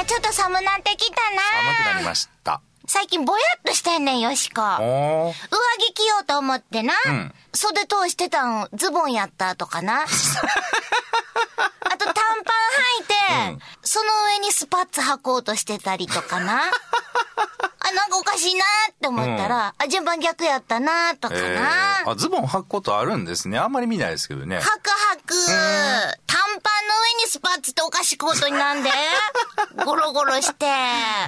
や、ちょっと寒なってきたな。寒くなりました。最近ぼやっとしてんねん、よしこ。上。着着ようと思ってな。ん袖通してたん、ズボンやったとかな。あと短パン履いて、うんその上にスパッツ履こうとしてたりとかな。あ、なんかおかしいなって思ったら、あ、順番逆やったなとかえな。ー、あ、ズボン履くことあるんですね。あんまり見ないですけどね。はくはく。短パンの上にスパッツっておかしいことになんで？ゴロゴロして。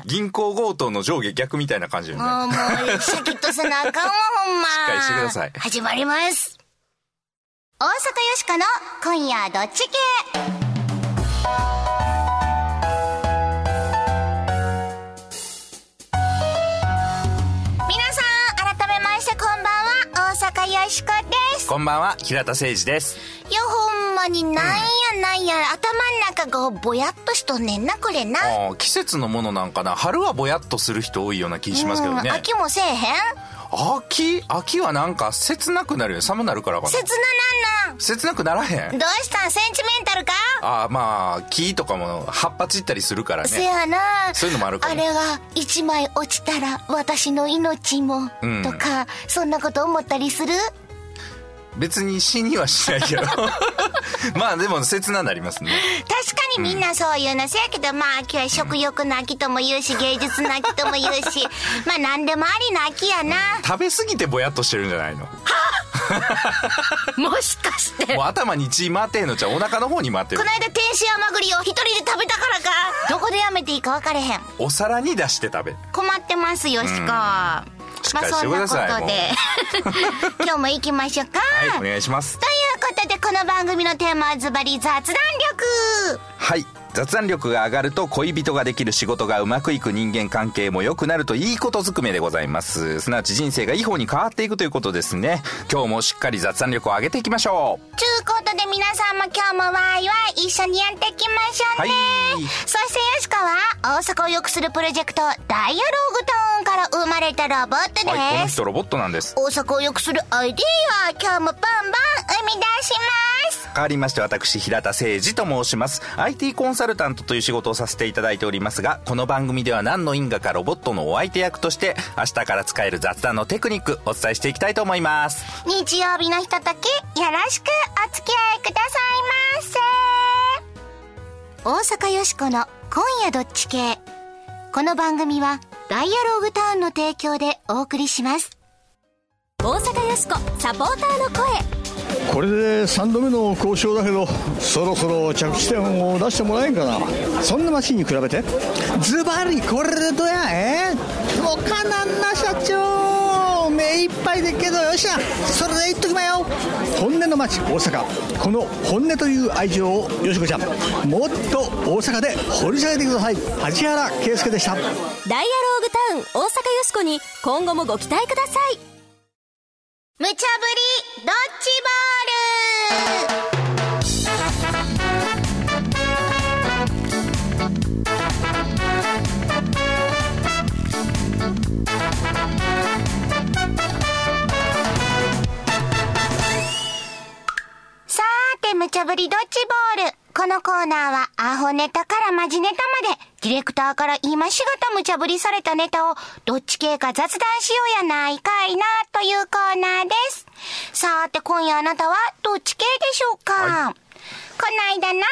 銀行強盗の上下逆みたいな感じよね。もう、もう、シャキッとせなあかんわ、ほんま。しっかりしてください始まります。大阪よしこの今夜どっち系？皆さん、改めましてこんばんは、大阪よしこです。こんばんは、平田誠二です。いや、ほんまになんやなんや、頭ん中がぼやっとしとんねんな、これな。あー季節のものなんかな。春はぼやっとする人多いような気しますけどね。うん秋もせえへん？秋？秋はなんか切なくなるよ。寒なるからかな。切ななんなん。切なくならへん？どうしたん？センチメンタルか？ああ、まあ、木とかも葉っぱ散ったりするからね。せやなそういうのもあるかもあれが一枚落ちたら私の命も、うんとかそんなこと思ったりする？別に死にはしないけど。まあでも切ななりますね。確かにみんなそういうの。せやけど、まあ秋は食欲の秋とも言うし芸術の秋とも言うし まあ何でもありの秋やな。食べ過ぎてぼやっとしてるんじゃないの？もしかして。もう頭に血回ってんのじゃうお腹の方に回ってる。この。間天使甘栗を一人で食べたからか。どこでやめていいか分かれへん。お皿に出して食べ。困ってますよしこ、ましっかりしてくださいあそんなことで 今日も行きましょうかはい、お願いします。ということでこの番組のテーマはズバリ雑談力はい。雑談力が上がると恋人ができる仕事がうまくいく人間関係も良くなるといいことずくめでございます。すなわち人生がいい方に変わっていくということですね。今日もしっかり雑談力を上げていきましょう。ちゅうことで皆さんも今日もワイワイ一緒にやっていきましょうね、はいそしてよしこは大阪を良くするプロジェクトダイアローグトーンから生まれたロボットです、はい、この人ロボットなんです。大阪を良くするアイディア今日もバンバン生み出します変わりまして私平田誠二と申します。IT コンサルタントという仕事をさせていただいておりますがこの番組では何の因果かロボットのお相手役として明日から使える雑談のテクニックお伝えしていきたいと思います。日曜日のひとときよろしくお付き合いくださいませ。大阪よしこの今夜どっち系。この番組はダイアローグターンの提供でお送りします。大阪よしこサポーターの声これで3度目の交渉だけどそろそろ着地点を出してもらえんかな。そんなマシンに比べて？ズバリこれでどや？え？もうかなんな社長。目いっぱいでっけどよっしゃ。それで言っときまよ。本音の街大阪。この本音という愛情をよしこちゃん。もっと大阪で掘り下げてください。梶原圭介でした。ダイアローグタウン大阪よしこに今後もご期待ください無茶ぶりドッジボールさーて、無茶ぶりドッジボール。このコーナーは、アホネタからマジネタまで、ディレクターから今しがた無茶ぶりされたネタを、どっち系か雑談しようやないかいな、というコーナーです。さーて、今夜あなたは、どっち系でしょうか、はこないだな、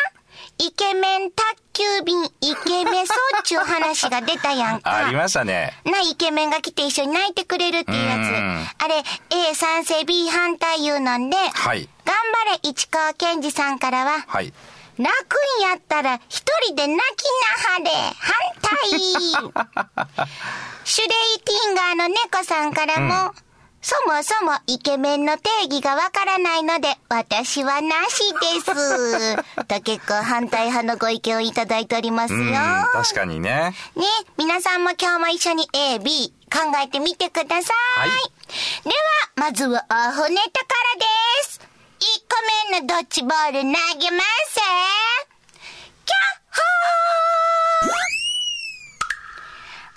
イケメン宅急便、イケメソっちゅう話が出たやんか。ありましたねな、イケメンが来て一緒に泣いてくれるっていうやうんつ。あれ、A 賛成 B 反対言うのんで、はい頑張れ市川健二さんからは、はい泣くんやったら一人で泣きなはれ反対シュレイティンガーの猫さんからも、そもそもイケメンの定義がわからないので、私はなしです。と結構反対派のご意見をいただいておりますよ。うん確かにねね、皆さんも今日も一緒に A、B 考えてみてください。はいでは、まずはアホネタからです。1個目のドッジボール投げます。キャッホー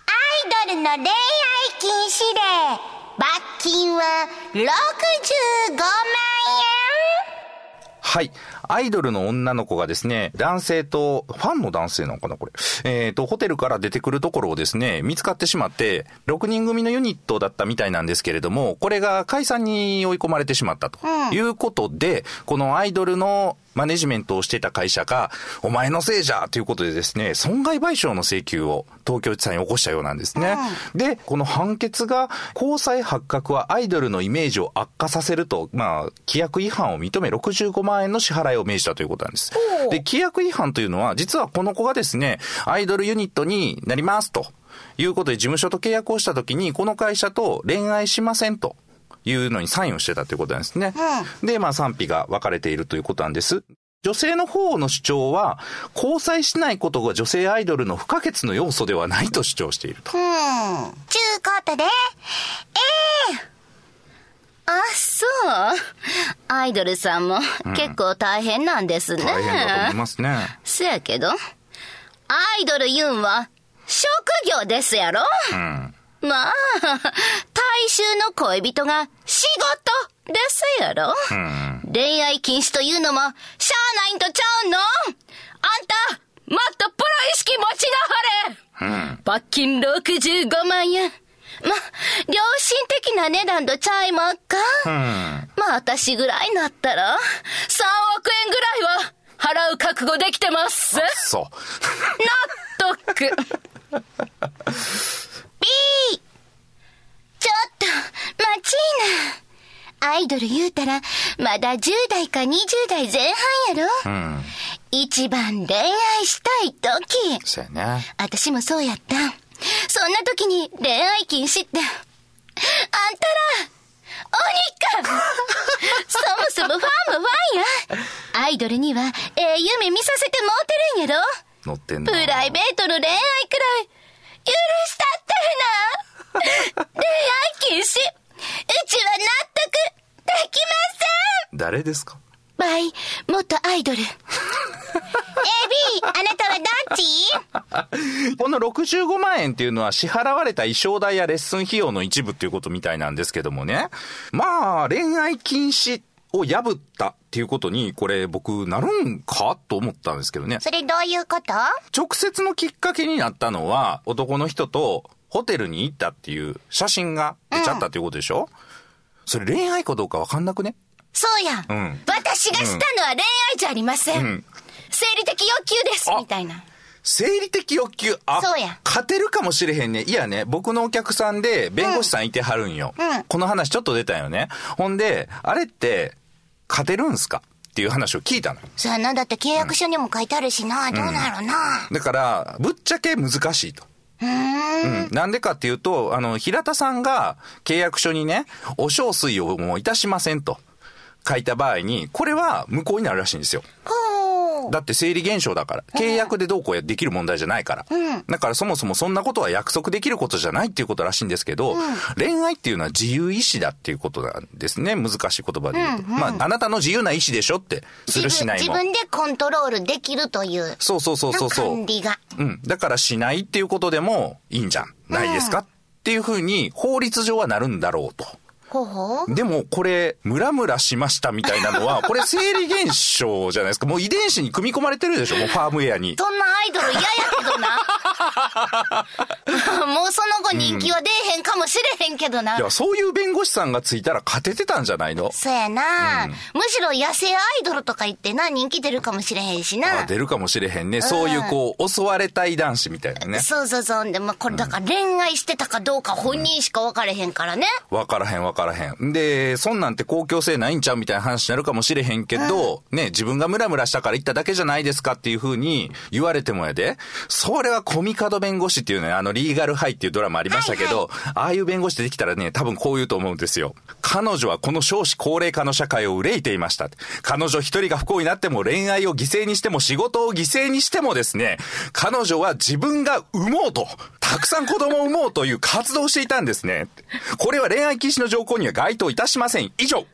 アイドルの恋愛禁止令。罰金は65万円。はい。アイドルの女の子がですね、男性と、ファンの男性なのかなこれ。えっ、と、ホテルから出てくるところをですね、見つかってしまって、6人組のユニットだったみたいなんですけれども、これが解散に追い込まれてしまったということで、このアイドルのマネジメントをしていた会社が、お前のせいじゃということでですね、損害賠償の請求を東京地裁に起こしたようなんですね。で、この判決が、交際発覚はアイドルのイメージを悪化させると、まあ、規約違反を認め65万円の支払いを命じたということなんです。で、規約違反というのは、実はこの子がですね、アイドルユニットになりますということで事務所と契約をしたときに、この会社と恋愛しませんと。いうのにサインをしてたということなんですね。で、まあ賛否が分かれているということなんです。女性の方の主張は、交際しないことが女性アイドルの不可欠の要素ではないと主張していると。うん。ちゅうことで、ええあ、そう。アイドルさんも結構大変なんですね。大変だと思いますね。そやけど、アイドル言うんは職業ですやろ？うん。まあ、大衆の恋人が仕事ですやろ、恋愛禁止というのも、しゃあないんとちゃうのあんた、もっとプロ意識持ちなはれ、罰金65万円。ま、良心的な値段とちゃいまっか、まあ、私ぐらいなったら、3億円ぐらいは払う覚悟できてます。そう。納得。B! ちょっと、待ちーな。アイドル言うたら、まだ10代か20代前半やろうん。一番恋愛したい時。そうやね。私もそうやった。そんな時に恋愛禁止って。あんたら、鬼か そもそもファンもファンや。アイドルには、ええ夢見させてもうてるんやろ乗ってんの。プライベートの恋愛くらい、許したったらな。恋愛禁止。うちは納得できま誰ですか？せん。バイ、元アイドル。エビー、あなたはどっち？この65万円っていうのは支払われた衣装代やレッスン費用の一部っていうことみたいなんですけどもね。まあ、恋愛禁止を破ったっていうことに、これ僕なるんかと思ったんですけどね。それどういうこと？直接のきっかけになったのは、男の人とホテルに行ったっていう写真が出ちゃったっていうことでしょ、それ恋愛かどうかわかんなくね？そうや。うん私がしたのは恋愛じゃありません。ん生理的欲求です、あみたいな。生理的欲求、あ、そうや勝てるかもしれへんね。いやね、僕のお客さんで弁護士さんいてはるんよ。うんこの話ちょっと出たよね。ほんで、あれって、勝てるんすか？っていう話を聞いたの。そうやな、だって契約書にも書いてあるしな、どうなるな。だから、ぶっちゃけ難しいと。うーん。うん。なんでかっていうと、あの、平田さんが契約書にね、お小水をもういたしませんと書いた場合に、これは無効になるらしいんですよ。ほう。だって生理現象だから。契約でどうこうできる問題じゃないから。うんだからそもそもそんなことは約束できることじゃないっていうことらしいんですけど、恋愛っていうのは自由意志だっていうことなんですね。難しい言葉で言うと。まあ、あなたの自由な意志でしょって、するしないも。自分でコントロールできるという。そうそうそうそうそう。管理が。うん。だからしないっていうことでもいいんじゃん。ないですか、っていうふうに法律上はなるんだろうと。ほうほう。でもこれ、ムラムラしましたみたいなのは、これ生理現象じゃないですか。もう遺伝子に組み込まれてるでしょもうファームウェアに。そんなアイドル嫌やけどな。もうその後人気は出えへんかもしれへんけどな。いや、そういう弁護士さんがついたら勝ててたんじゃないの？そうやな、むしろ野生アイドルとか言ってな、人気出るかもしれへんしな。あ出るかもしれへんね。そういうこう、襲われたい男子みたいなね。そうそうそう。でもこれだから恋愛してたかどうか本人しか分かれへんからね。わからへんわからへん。で、そんなんて公共性ないんちゃうみたいな話になるかもしれへんけど、ね、自分がムラムラしたから言っただけじゃないですかっていう風に言われてもやで、それはコミカド弁護士っていうね、あの、リーガルハイっていうドラマありましたけど、ああいう弁護士できたらね、多分こう言うと思うんですよ。彼女はこの少子高齢化の社会を憂いていました。彼女一人が不幸になっても恋愛を犠牲にしても仕事を犠牲にしてもですね、彼女は自分が産もうとたくさん子供を産もうという活動をしていたんですね。これは恋愛禁止の条項には該当いたしません。以上。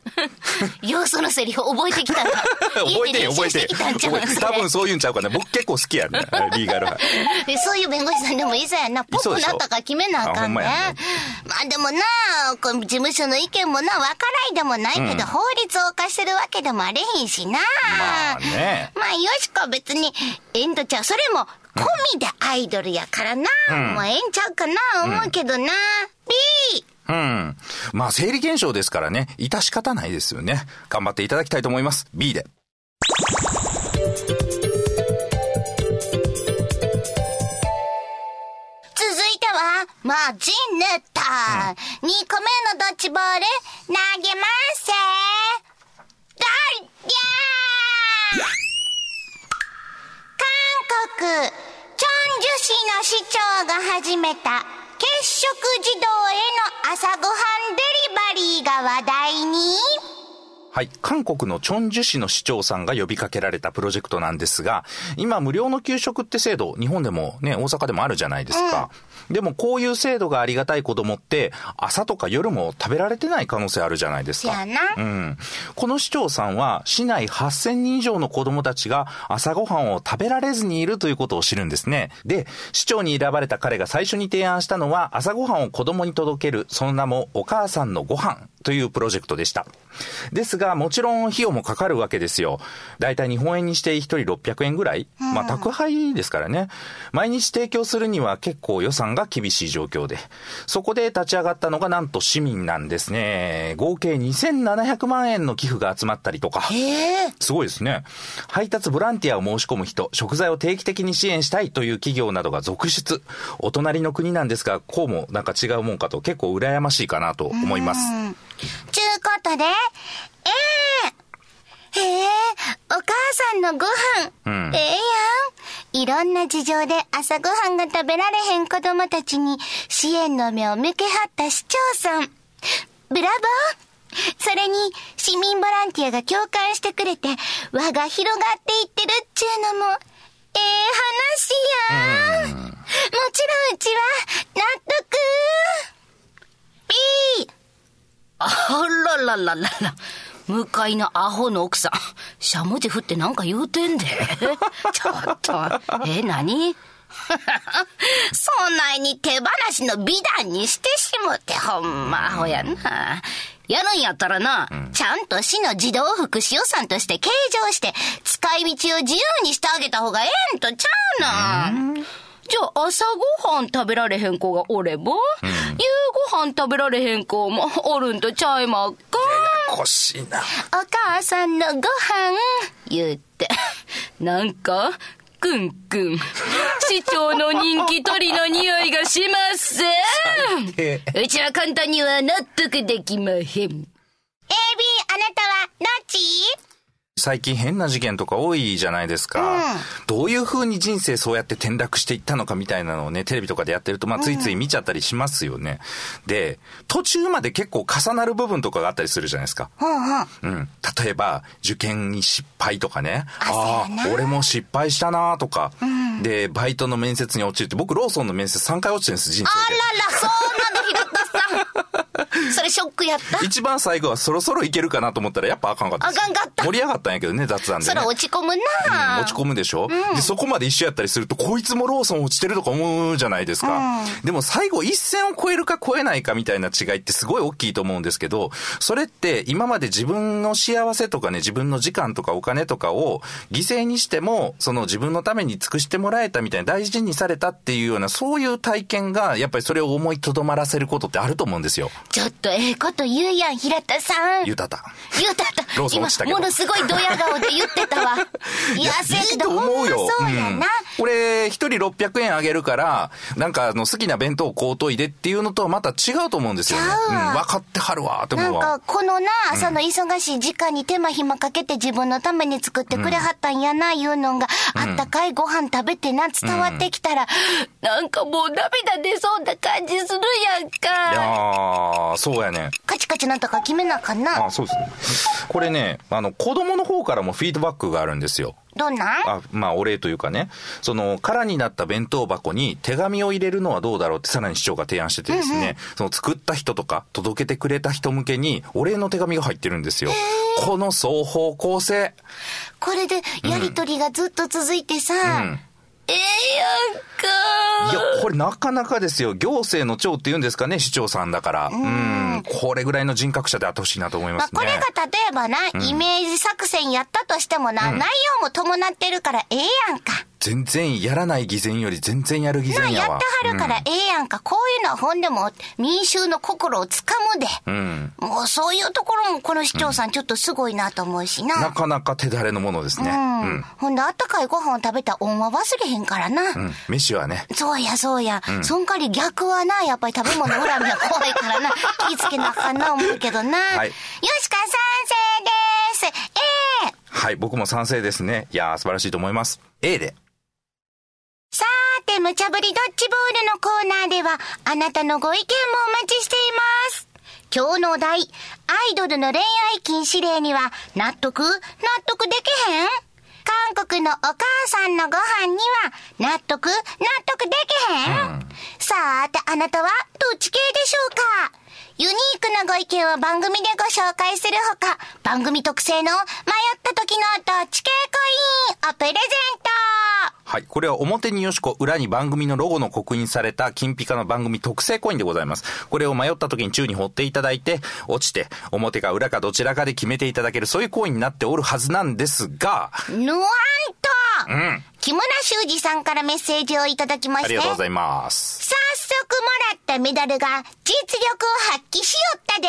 ようそのセリフ覚えてきたな。覚えてん、覚えて。多分そういうんちゃうかな。僕結構好きやね。リーガルは。でそういう弁護士さんでもいいさやな。ポップなったから決めなあかんね。あほんねまあでもな、こう事務所の意見もな、わからいでもないけど、法律を犯してるわけでもあれへんしな。まあね。まあ、よしこ別に、ええんとちゃう。それも、込みでアイドルやからな。もうええんちゃうかな、思うけどな。B! うん。まあ、生理現象ですからね、致し方ないですよね。頑張っていただきたいと思います。B で。続いては、マジネタ。2個目のドッジボール、投げますせだりゃー韓国、チョンジュ市の市長が始めた、欠食児童への朝ごはんデリバリーが話題に、はい。韓国のチョンジュ市の市長さんが呼びかけられたプロジェクトなんですが、今無料の給食って制度、日本でもね、大阪でもあるじゃないですか。でもこういう制度がありがたい子供って、朝とか夜も食べられてない可能性あるじゃないですか。うん。この市長さんは、市内8000人以上の子供たちが朝ごはんを食べられずにいるということを知るんですね。で、市長に選ばれた彼が最初に提案したのは、朝ごはんを子供に届ける、その名もお母さんのご飯というプロジェクトでした。ですが、もちろん費用もかかるわけですよ。だいたい日本円にして1人600円ぐらい。まあ、宅配ですからね。毎日提供するには結構予算が厳しい状況で。そこで立ち上がったのがなんと市民なんですね。合計2700万円の寄付が集まったりとか。すごいですね。配達ボランティアを申し込む人、食材を定期的に支援したいという企業などが続出。お隣の国なんですが、こうもなんか違うもんかと結構羨ましいかなと思います。ちゅうことで、ええへえ、お母さんのご飯、うんええやん。いろんな事情で朝ごはんが食べられへん子供たちに支援の目を向けはった市長さん。ブラボーそれに市民ボランティアが共感してくれて輪が広がっていってるっちゅうのも、ええ話やん。もちろんうちは納得。B! あららららら。向かいのアホの奥さん。しゃもじ振ってなんか言うてんで。ちょっと。え、何？そないに手放しの美談にしてしもて、ほんまアホやな。やるんやったらな、ちゃんと市の児童福祉予算として計上して、使い道を自由にしてあげた方がええんとちゃうの。じゃあ朝ごはん食べられへん子がおれば、夕ごはん食べられへん子もおるんとちゃいまっか？欲しいな。お母さんのご飯言って。なんか、くんくん。市長の人気取りの匂いがします。低うちは簡単には納得できまへん。AB 最近変な事件とか多いじゃないですか。どういう風に人生そうやって転落していったのかみたいなのをね、テレビとかでやってると、まあついつい見ちゃったりしますよね。で、途中まで結構重なる部分とかがあったりするじゃないですか。うん。例えば、受験に失敗とかね。ああ、俺も失敗したなとか。で、バイトの面接に落ちるって、僕ローソンの面接3回落ちてるんです、人生で。あらら、そう。それショックやった。一番最後はそろそろいけるかなと思ったらやっぱあかんかった。あかんかった。盛り上がったんやけどね、雑談でね。それ落ち込むな、落ち込むでしょ、で、そこまで一緒やったりすると、こいつもローソン落ちてるとか思うじゃないですか。でも最後一線を越えるか越えないかみたいな違いってすごい大きいと思うんですけど、それって今まで自分の幸せとかね、自分の時間とかお金とかを犠牲にしても、その自分のために尽くしてもらえたみたいな大事にされたっていうような、そういう体験が、やっぱりそれを思いとどまらせることってあると思うんですよ。っとええこと言うやん、平田さん。ゆたた。言うたった。ローソン今落ちたけどものすごいドヤ顔で言ってたわ。いや、せやけど、ほんまそうやな。これ、一人600円あげるから、なんかあの好きな弁当を買うといでっていうのとはまた違うと思うんですよね。うん、分かってはるわってなん思うわか、。このな、朝の忙しい時間に手間暇かけて自分のために作ってくれはったんやな、いうのが、あったかいご飯食べてな、伝わってきたら、なんかもう涙出そうな感じするやんいか。やー、そうやね。カチカチなんとか決めなあかんな。あ、そうですね。これね、あの、子供の方からもフィードバックがあるんですよ。どんなん？あ、まあ、お礼というかね、その、空になった弁当箱に手紙を入れるのはどうだろうってさらに市長が提案しててですね、その作った人とか届けてくれた人向けにお礼の手紙が入ってるんですよ。この双方向性。これでやりとりがずっと続いてさ、うんええやんかいや、これなかなかですよ。行政の長って言うんですかね、市長さんだから。うん。これぐらいの人格者であってほしいなと思いますね。まあ、これが例えばな、イメージ作戦やったとしてもな、内容も伴ってるからええやんか。全然やらない偽善より全然やる偽な、善やわ。やってはるからええやんか。こういうのはほんでも民衆の心をつかむで。うん。もうそういうところもこの市長さんちょっとすごいなと思うしな。なかなか手だれのものですね。うん。うん。ほんであったかいご飯を食べた恩は忘れへんからな。うん。飯はね。そうや、そうや。そんかり逆はな、やっぱり食べ物恨みは怖いからな。気ぃつけなあかんな思うけどな。はいよしか賛成です。ええはい、僕も賛成ですね。いやー、素晴らしいと思います。A で。て、無茶ぶりドッジボールのコーナーでは、あなたのご意見もお待ちしています。今日のお題、アイドルの恋愛禁止令には、納得？納得できへん？韓国のお母さんのご飯には、納得？納得できへん、さーて、あなたはどっち系でしょうか？ユニークなご意見を番組でご紹介するほか、番組特製の迷った時のどっち系コインをプレゼントはい。これは表によしこ、裏に番組のロゴの刻印された金ピカの番組特製コインでございます。これを迷った時に宙に掘っていただいて、落ちて、表か裏かどちらかで決めていただける、そういうコインになっておるはずなんですが、ぬわんと、うん。木村修二さんからメッセージをいただきまして、ありがとうござ早います。速もらったメダルが実力を発揮しよったで、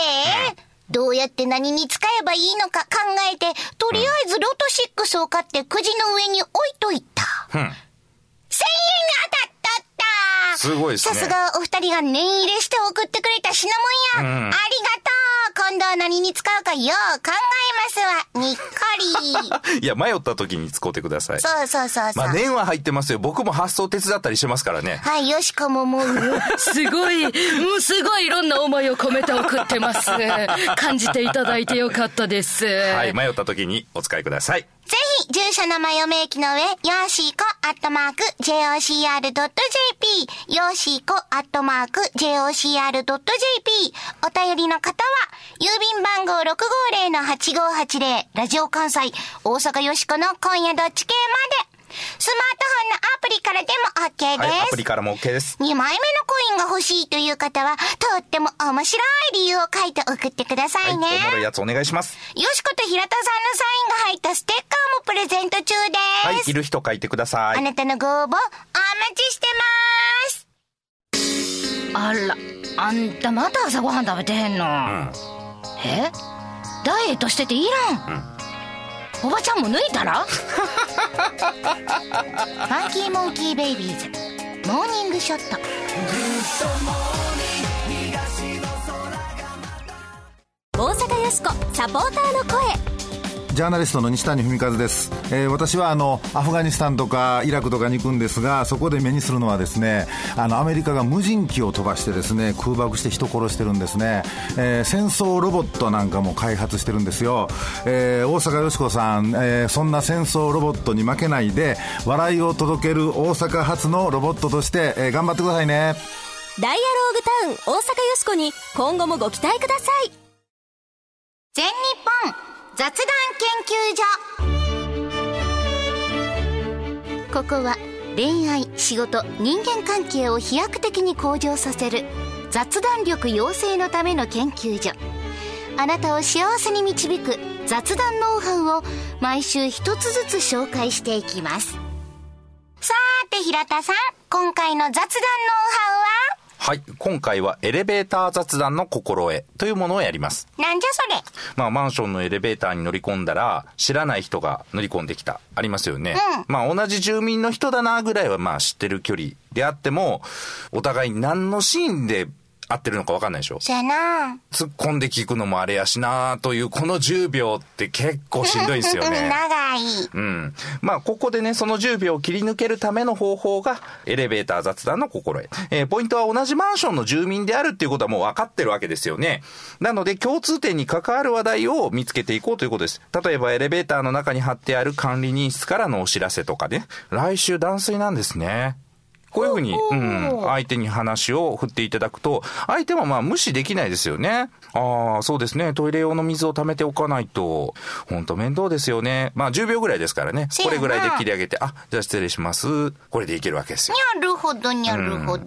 どうやって何に使えばいいのか考えて、とりあえずロト6を買ってくじの上に置いといた。うん。1000円が当たったすごいですねさすがお二人が念入れして送ってくれた品物や。うんありがとう今度は何に使うかよう考えますわ。にっこり。いや、迷った時に使ってください。そうそうそうそう。まあ、念は入ってますよ。僕も発送手伝ったりしてますからね。はい、よしこももう、すごい、もうすごいいろんな思いを込めて送ってます。感じていただいてよかったです。はい、迷った時にお使いください。ぜひ、住所の名前明記の上、よーしーこ、アットマーク、jocr.jp、よーしーこ、アットマーク、jocr.jp、お便りの方は、郵便番号650-8580、ラジオ関西、大阪よしこの今夜どっち系まで、スマートフォンのアプリからでも OK です。はい、アプリからも OK です。2枚目のコインが欲しいという方は、とっても面白い理由を書いて送ってくださはい、おいね。もろいやつお願いします。よしこと平田さんのサインが入ったステッカーもプレゼント中です。はい、いる人書いてください。あなたのご応募、お待ちしてます。あら、あんたまた朝ごはん食べてへんの、うん。え？ダイエットしてていらん、おばちゃんも抜いたら？ファンキーモンキーベイビーズ、モーニングショット。大阪よしこサポーターの声ジャーナリストの西谷文和です、えー私はあのアフガニスタンとかイラクとかに行くんですがそこで目にするのはですねあのアメリカが無人機を飛ばしてですね空爆して人殺してるんですね、えー戦争ロボットなんかも開発してるんですよ、えー大阪よしこさん、えーそんな戦争ロボットに負けないで笑いを届ける大阪発のロボットとして、えー頑張ってくださいね。ダイアローグタウン大阪よしこに今後もご期待ください。全日本。雑談研究所。ここは恋愛仕事人間関係を飛躍的に向上させる雑談力養成のための研究所。あなたを幸せに導く雑談ノウハウを毎週一つずつ紹介していきます。さーて平田さん今回の雑談ノウハウは？い、今回はエレベーター雑談の心得というものをやります。なんじゃそれまあ、マンションのエレベーターに乗り込んだら、知らない人が乗り込んできた。ありますよね。まあ、同じ住民の人だなぐらいは、まあ、知ってる距離であっても、お互い何のシーンで合ってるのかわかんないでしょ？そやな。突っ込んで聞くのもあれやしなという、この10秒って結構しんどいですよね。長い。うん。まあ、ここでね、その10秒を切り抜けるための方法が、エレベーター雑談の心得。えーポイントは同じマンションの住民であるっていうことはもう分かってるわけですよね。なので、共通点に関わる話題を見つけていこうということです。例えば、エレベーターの中に貼ってある管理人室からのお知らせとかね。来週断水なんですね。こういうふうに、うん、相手に話を振っていただくと、相手はまあ無視できないですよね。ああ、そうですね。トイレ用の水を溜めておかないと、ほんと面倒ですよね。まあ10秒ぐらいですからね。これぐらいで切り上げて、あ、じゃあ失礼します。これでいけるわけですよ。にゃるほどにゃるほど。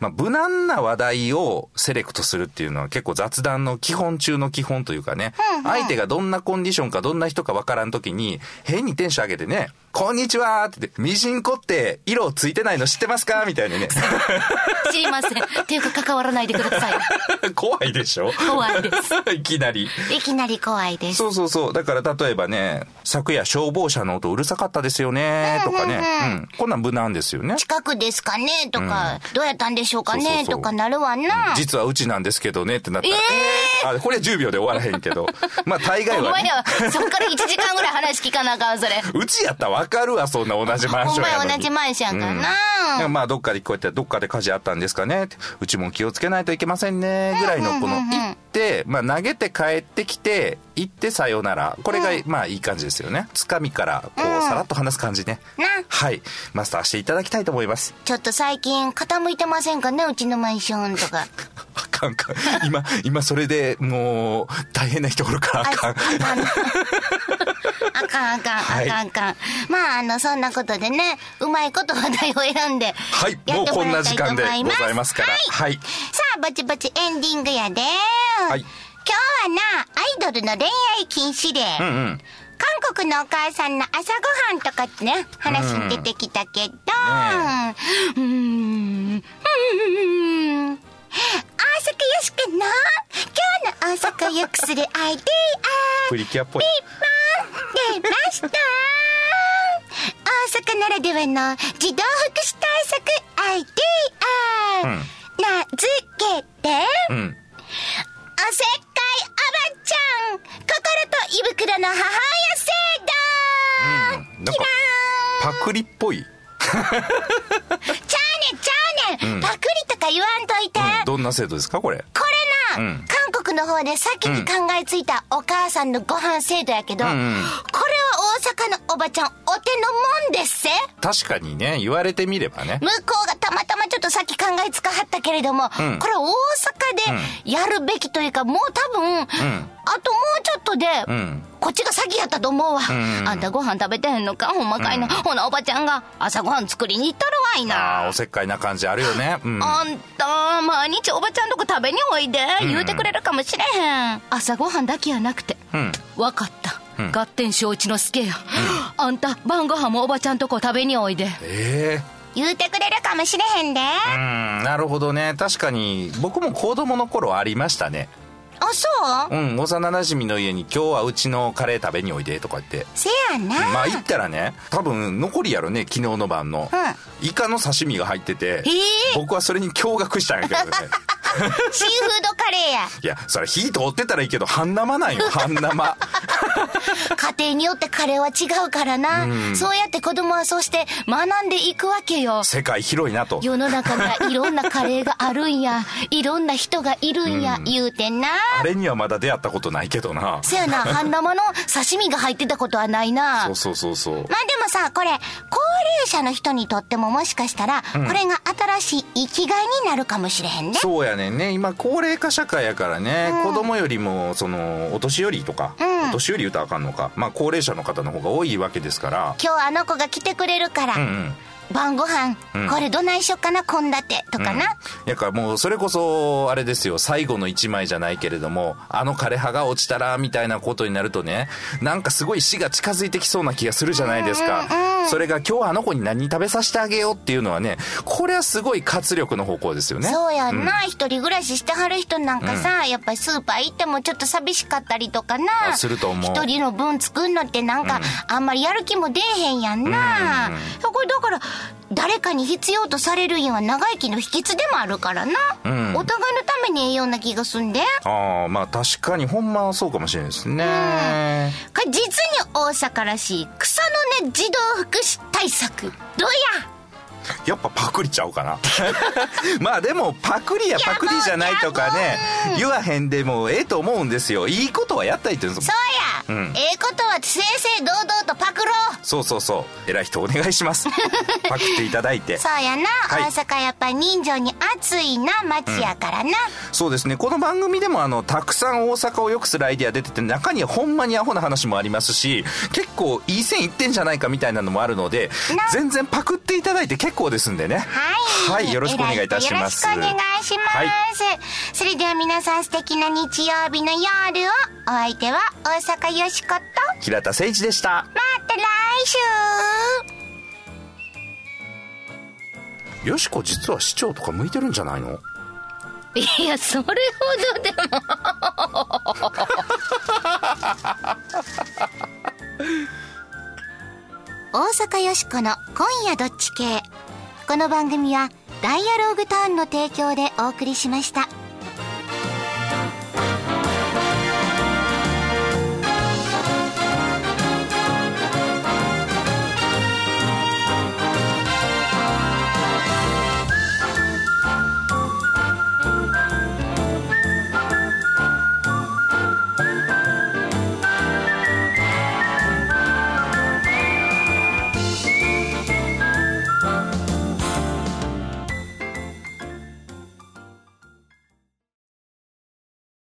まあ無難な話題をセレクトするっていうのは結構雑談の基本中の基本というかね。相手がどんなコンディションかどんな人かわからんときに、変にテンション上げてね、こんにちはって言って、ミジンコって色ついてないの知ってますかみたいにね。知りません。っていうか関わらないでください。怖いでしょ？怖いです。いきなり。いきなり怖いです。そうそうそう。だから例えばね、昨夜消防車の音うるさかったですよね、とかね。うん。こんなん無難ですよね。近くですかねとか、どうやったんでしょうかねとかなるわな。実はうちなんですけどねってなったら、えー、あ、これは10秒で終わらへんけど。まあ大概はね。ほんまや、そっから1時間ぐらい話聞かなあかん、それ。うちやったらわかるわ、そんな同じマンションやのに。や同じマンションかうんな。まあどっかでこうやってどっかで火事あったんですかねうちも気をつけないといけませんねぐらいのこの行って、まあ投げて帰ってきて行ってさよなら。これがまあいい感じですよね。つかみからこうさらっと話す感じね。なはい。マスターしていただきたいと思います。ちょっと最近傾いてませんか？ねうちのマンションとか。あかんかん。今今それでもう大変な人おるからあかん。あかん。あかんあかん、はい。あかん。あかん。まあ、あの、そんなことでね、うまいこと話題を選んで、はい。もうこんない時間でございますから。はい。はい。さあ、ぼちぼちエンディングやで。はい。今日はな、アイドルの恋愛禁止令。うんうん。韓国のお母さんの朝ごはんとかってね、話に出てきたけど、うーん、うーん、大阪よしくの、今日の大阪よくするアイデア、プリキュアっぽい。出ました。大阪ならではの児童福祉対策アイデア、うん。名付けて、うんおせっかいおばちゃん。心と胃袋の母親制度、うんなんかパクリっぽい、ちゃうねんちゃうねん、パクリとか言わんといて、うんどんな制度ですかこれ？これな、うん。韓国の方で先に考えついたお母さんのご飯制度やけど、んうん。これおばちゃんお手のもんですせ確かにね言われてみればね。向こうがたまたまちょっと先考えつかはったけれども、ん。これ大阪でやるべきというか、もう多分、あともうちょっとで、ん。こっちが先やったと思うわ、あんたご飯食べてへんのか？ほんまかいな、ほなおばちゃんが朝ご飯作りに行ったるわいな。ああおせっかいな感じあるよね。うん。あんた、毎日おばちゃんとこ食べにおいで、言うてくれるかもしれへん。朝ごはんだけやなくて。うん。わかった。合点承知の助や。あんた、晩ご飯もおばちゃんとこ食べにおいで。ええ。言うてくれるかもしれへんで、うんなるほどね。確かに僕も子供の頃ありましたね。あそう？うん幼馴染の家に今日はうちのカレー食べにおいでとか言って。せやな、まあ行ったらね多分残りやろね昨日の晩の、イカの刺身が入ってて、僕はそれに驚愕したんやけどね シーフードカレーや。いやそれ火通ってたらいいけど半生なんよ 半生。家庭によってカレーは違うからな、そうやって子供はそうして学んでいくわけよ。世界広いなと。世の中にはいろんなカレーがあるんや。いろんな人がいるんや、言うてんな。あれにはまだ出会ったことないけどな。せやな半生の刺身が入ってたことはないな。そうそうそうそう。まあでもさ、これ、高齢者の人にとってももしかしたら、これが新しい生きがいになるかもしれへんね。そうやねんね。今高齢化社会やからね、子供よりもそのお年寄りとか、お年寄り言うたらあかんのか。まあ高齢者の方の方が多いわけですから。今日あの子が来てくれるから、うんうん。晩ご飯、これどないしよっかな、献立とかな。やからもうそれこそあれですよ。最後の一枚じゃないけれどもあの枯葉が落ちたらみたいなことになるとねなんかすごい死が近づいてきそうな気がするじゃないですか、それが今日あの子に何食べさせてあげようっていうのはねこれはすごい活力の方向ですよね。そうやんな、一人暮らししてはる人なんかさ、やっぱりスーパー行ってもちょっと寂しかったりとかな。あすると思う。一人の分作んのってなんか、あんまりやる気も出えへんやんな。これだから、誰かに必要とされるんは長生きの秘訣でもあるからな。んお互いのためにええような気がすんで。ああ、まあ確かにほんまはそうかもしれないですね。これ実に大阪らしい草の根児童福祉対策。どうや？やっぱパクリちゃうかな。まあでもパクリやパクリじゃないとかね、言わへんでもええと思うんですよ。いいことはやったらいいって言うんですそうや、うんええことは正々堂々とパクろうそうそうそう。偉い人お願いします。パクっていただいて。そうやな、い大阪やっぱ人情に熱いな街やからな、そうですね。この番組でもあの、たくさん大阪を良くするアイデア出てて、中にはほんまにアホな話もありますし、結構いい線いってんじゃないかみたいなのもあるのでな、全然パクっていただいて結構ですんでね。はい。はい、よろしくお願いいたします。よろしくお願いします。はい。それでは皆さん素敵な日曜日の夜を、お相手は大阪よしこと、ま平田誠一でした。た来週よしこ実は市長とか向いてるんじゃないの？いや、それほどでも。大阪よしこの今夜どっち系この番組はダイアローグターンの提供でお送りしました